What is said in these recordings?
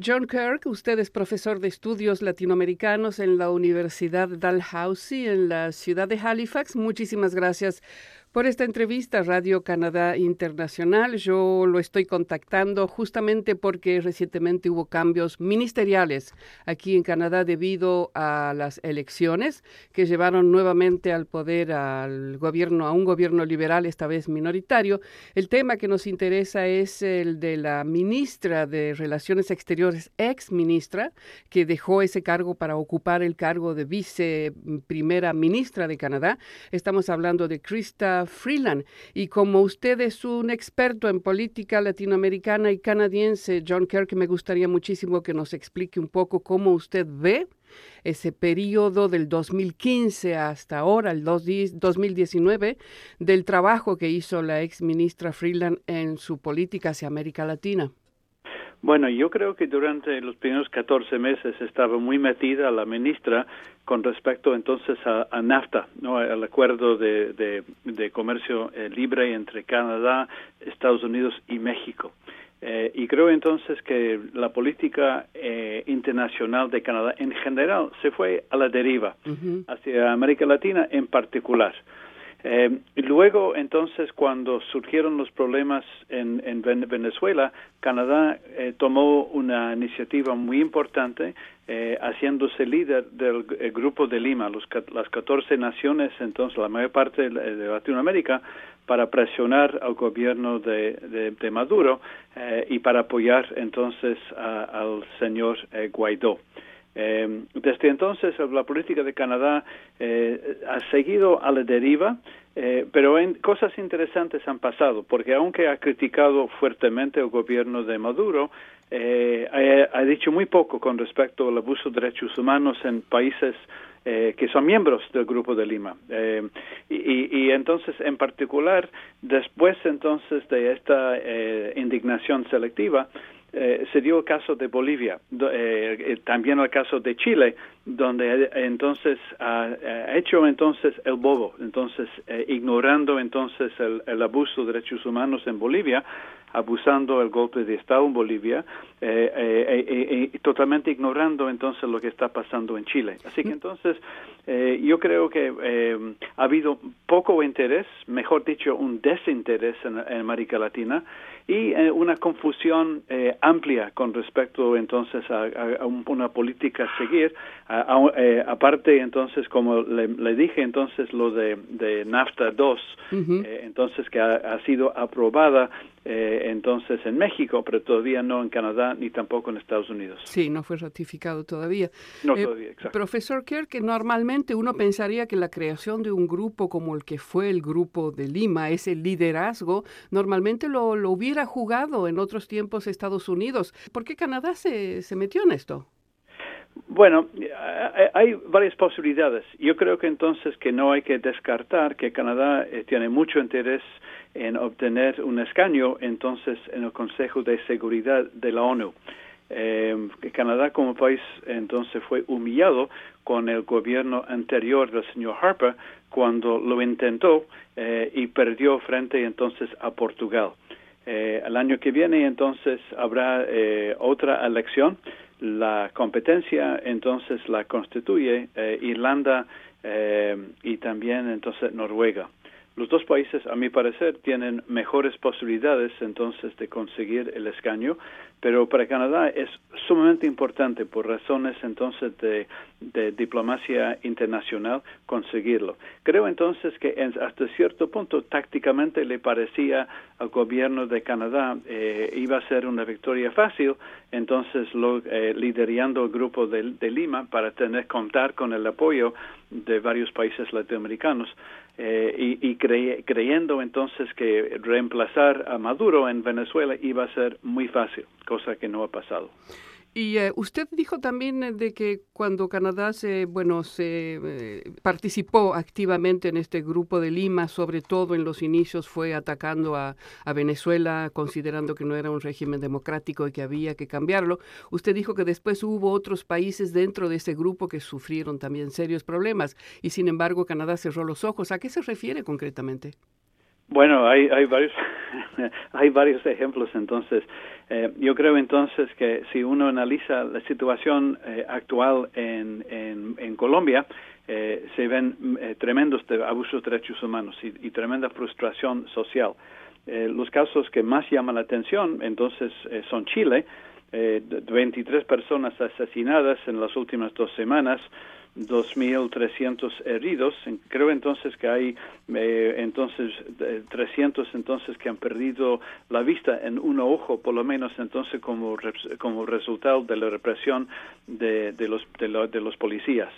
John Kirk, usted es profesor de estudios latinoamericanos en la Universidad Dalhousie en la ciudad de Halifax. Muchísimas gracias por esta entrevista Radio Canadá Internacional. Yo lo estoy contactando justamente porque recientemente hubo cambios ministeriales aquí en Canadá debido a las elecciones que llevaron nuevamente al poder al gobierno, a un gobierno liberal, esta vez minoritario. El tema que nos interesa es el de la ministra de Relaciones Exteriores, ex ministra, que dejó ese cargo para ocupar el cargo de vice primera ministra de Canadá. Estamos hablando de Krista Freeland. Y como usted es un experto en política latinoamericana y canadiense, John Kirk, me gustaría muchísimo que nos explique un poco cómo usted ve ese periodo del 2015 hasta ahora, el 2019, del trabajo que hizo la ex ministra Freeland en su política hacia América Latina. Bueno, yo creo que durante los primeros 14 meses estaba muy metida la ministra con respecto entonces a, NAFTA, ¿no? al acuerdo de, de, comercio eh, libre entre Canadá, Estados Unidos y México. Eh, y creo entonces que la política eh, internacional de Canadá en general se fue a la deriva, hacia América Latina en particular. Eh, luego, entonces, cuando surgieron los problemas en, en Venezuela, Canadá eh, tomó una iniciativa muy importante, eh, haciéndose líder del Grupo de Lima, los, las 14 naciones, entonces la mayor parte de, Latinoamérica, para presionar al gobierno de, de, Maduro eh, y para apoyar entonces al señor Guaidó. Eh, desde entonces la política de Canadá eh, ha seguido a la deriva, eh, pero en, cosas interesantes han pasado, porque aunque ha criticado fuertemente el gobierno de Maduro, ha, dicho muy poco con respecto al abuso de derechos humanos en países que son miembros del Grupo de Lima. y, y, entonces, en particular, después entonces de esta indignación selectiva, eh, se dio el caso de Bolivia, eh, eh, también el caso de Chile, donde entonces ha, hecho entonces el bobo, entonces ignorando entonces el, el, abuso de derechos humanos en Bolivia, abusando el golpe de Estado en Bolivia, y totalmente ignorando entonces lo que está pasando en Chile. Así que entonces yo creo que ha habido poco interés, mejor dicho, un desinterés en América Latina y eh, una confusión eh, amplia con respecto entonces a, una política a seguir. Eh, aparte entonces, como le, dije entonces lo de, de NAFTA 2, entonces que ha, sido aprobada entonces en México, pero todavía no en Canadá ni tampoco en Estados Unidos. Sí, no fue ratificado todavía. No todavía, exacto. Profesor Kerr, que normalmente uno pensaría que la creación de un grupo como el que fue el grupo de Lima, ese liderazgo, normalmente lo, lo hubiera jugado en otros tiempos Estados Unidos. ¿Por qué Canadá se, se metió en esto? Bueno, hay varias posibilidades. Yo creo que entonces que no hay que descartar que Canadá eh, tiene mucho interés en obtener un escaño entonces en el Consejo de Seguridad de la ONU. Eh, Canadá como país entonces fue humillado con el gobierno anterior del señor Harper cuando lo intentó eh, y perdió frente entonces a Portugal. Eh, el año que viene entonces habrá eh, otra elección. La competencia entonces la constituye eh, Irlanda y también entonces Noruega. Los dos países, a mi parecer, tienen mejores posibilidades entonces de conseguir el escaño, pero para Canadá es sumamente importante por razones entonces de, diplomacia internacional conseguirlo. Creo entonces que hasta cierto punto tácticamente le parecía al gobierno de Canadá eh, iba a ser una victoria fácil, entonces lo, eh, liderando el grupo de, Lima para tener contar con el apoyo de varios países latinoamericanos eh, y, y creyendo entonces que reemplazar a Maduro en Venezuela iba a ser muy fácil cosa que no ha pasado. Y eh, usted dijo también eh, de que cuando Canadá se, bueno, se eh, participó activamente en este grupo de Lima, sobre todo en los inicios fue atacando a, Venezuela, considerando que no era un régimen democrático y que había que cambiarlo. Usted dijo que después hubo otros países dentro de ese grupo que sufrieron también serios problemas y sin embargo Canadá cerró los ojos. ¿A qué se refiere concretamente? Bueno, hay varios hay varios ejemplos entonces. Eh, yo creo entonces que si uno analiza la situación eh, actual en, en, Colombia, eh, se ven tremendos abusos de derechos humanos y, y tremenda frustración social. los casos que más llaman la atención entonces son Chile, 23 personas asesinadas en las últimas dos semanas, 2.300 heridos. Creo entonces que hay eh, entonces 300 entonces que han perdido la vista en un ojo, por lo menos entonces como, como resultado de la represión de, de, los, de, los policías.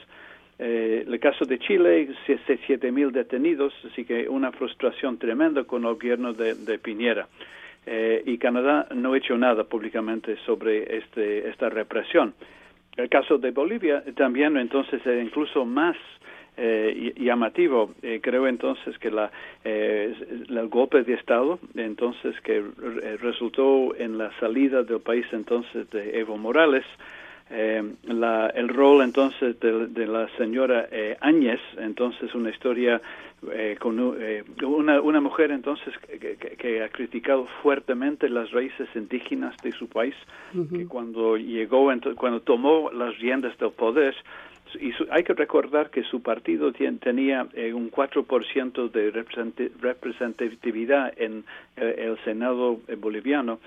Eh, el caso de Chile, 7.000 detenidos, así que una frustración tremenda con el gobierno de, de Piñera. Eh, y Canadá no ha hecho nada públicamente sobre este, esta represión. El caso de Bolivia también entonces es incluso más eh, llamativo. Eh, creo entonces que la, eh, el golpe de Estado, entonces que resultó en la salida del país entonces de Evo Morales, eh, la, el rol entonces de, la señora eh, Áñez, entonces una historia eh, con eh, una, una mujer entonces que, que, ha criticado fuertemente las raíces indígenas de su país, que cuando llegó, cuando tomó las riendas del poder, y hay que recordar que su partido tenía un 4% de representatividad en el Senado boliviano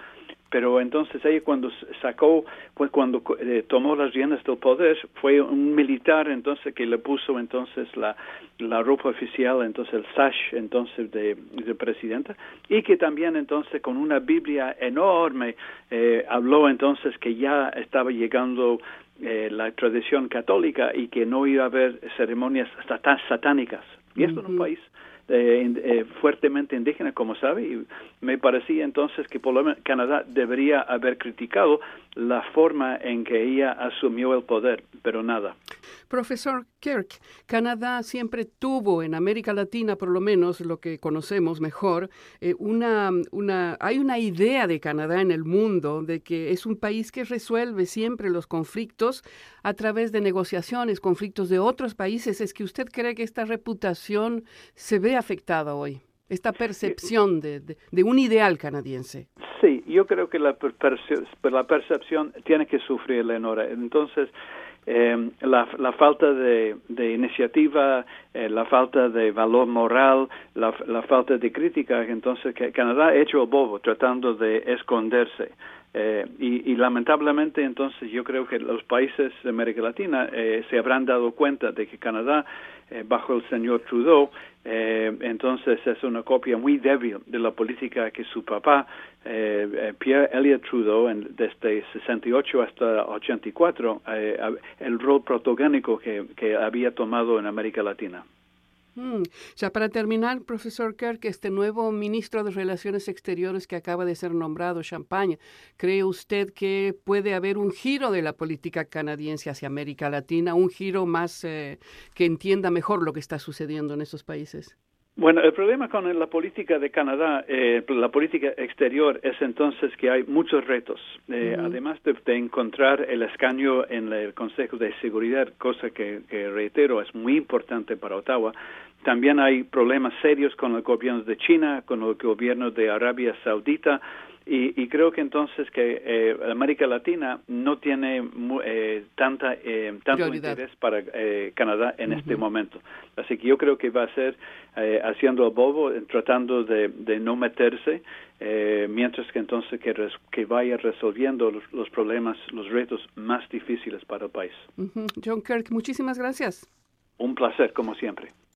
pero entonces ella cuando sacó, pues cuando eh, tomó las riendas del poder, fue un militar entonces que le puso entonces la, la ropa oficial, entonces el sash entonces de, de presidenta, y que también entonces con una Biblia enorme eh, habló entonces que ya estaba llegando eh, la tradición católica y que no iba a haber ceremonias satánicas. Y esto en un país eh, eh, fuertemente indígena, como sabe, y me parecía entonces que por lo menos Canadá debería haber criticado la forma en que ella asumió el poder, pero nada. Profesor Kirk, Canadá siempre tuvo en América Latina, por lo menos lo que conocemos mejor, eh, una, una, hay una idea de Canadá en el mundo de que es un país que resuelve siempre los conflictos a través de negociaciones, conflictos de otros países. ¿Es que usted cree que esta reputación se ve afectada hoy? esta percepción de, de, un ideal canadiense. Sí, yo creo que la, la percepción tiene que sufrir, Leonora. Entonces, eh, la, la, falta de, de iniciativa, eh, la falta de valor moral, la, la, falta de crítica, entonces que Canadá ha hecho el bobo tratando de esconderse. Eh, y, y, lamentablemente entonces yo creo que los países de América Latina eh, se habrán dado cuenta de que Canadá eh, bajo el señor Trudeau eh, entonces es una copia muy débil de la política que su papá eh, Pierre Elliott Trudeau en, desde 68 hasta 84 el rol protagónico que, que había tomado en América Latina. Mm. Ya para terminar, profesor Kirk, este nuevo ministro de Relaciones Exteriores que acaba de ser nombrado, Champagne, ¿cree usted que puede haber un giro de la política canadiense hacia América Latina, un giro más eh, que entienda mejor lo que está sucediendo en esos países? Bueno, el problema con la política de Canadá, eh, la política exterior, es entonces que hay muchos retos. Eh, además de, encontrar el escaño en el Consejo de Seguridad, cosa que, que, reitero es muy importante para Ottawa, también hay problemas serios con los gobiernos de China, con el gobierno de Arabia Saudita, y, y, creo que entonces que eh, América Latina no tiene eh, tanta eh, tanto interés para eh, Canadá en este momento. Así que yo creo que va a ser eh, haciendo el bobo, tratando de, de no meterse, mientras que entonces que, que vaya resolviendo los, los, problemas, los retos más difíciles para el país. John Kirk, muchísimas gracias. Un placer, como siempre.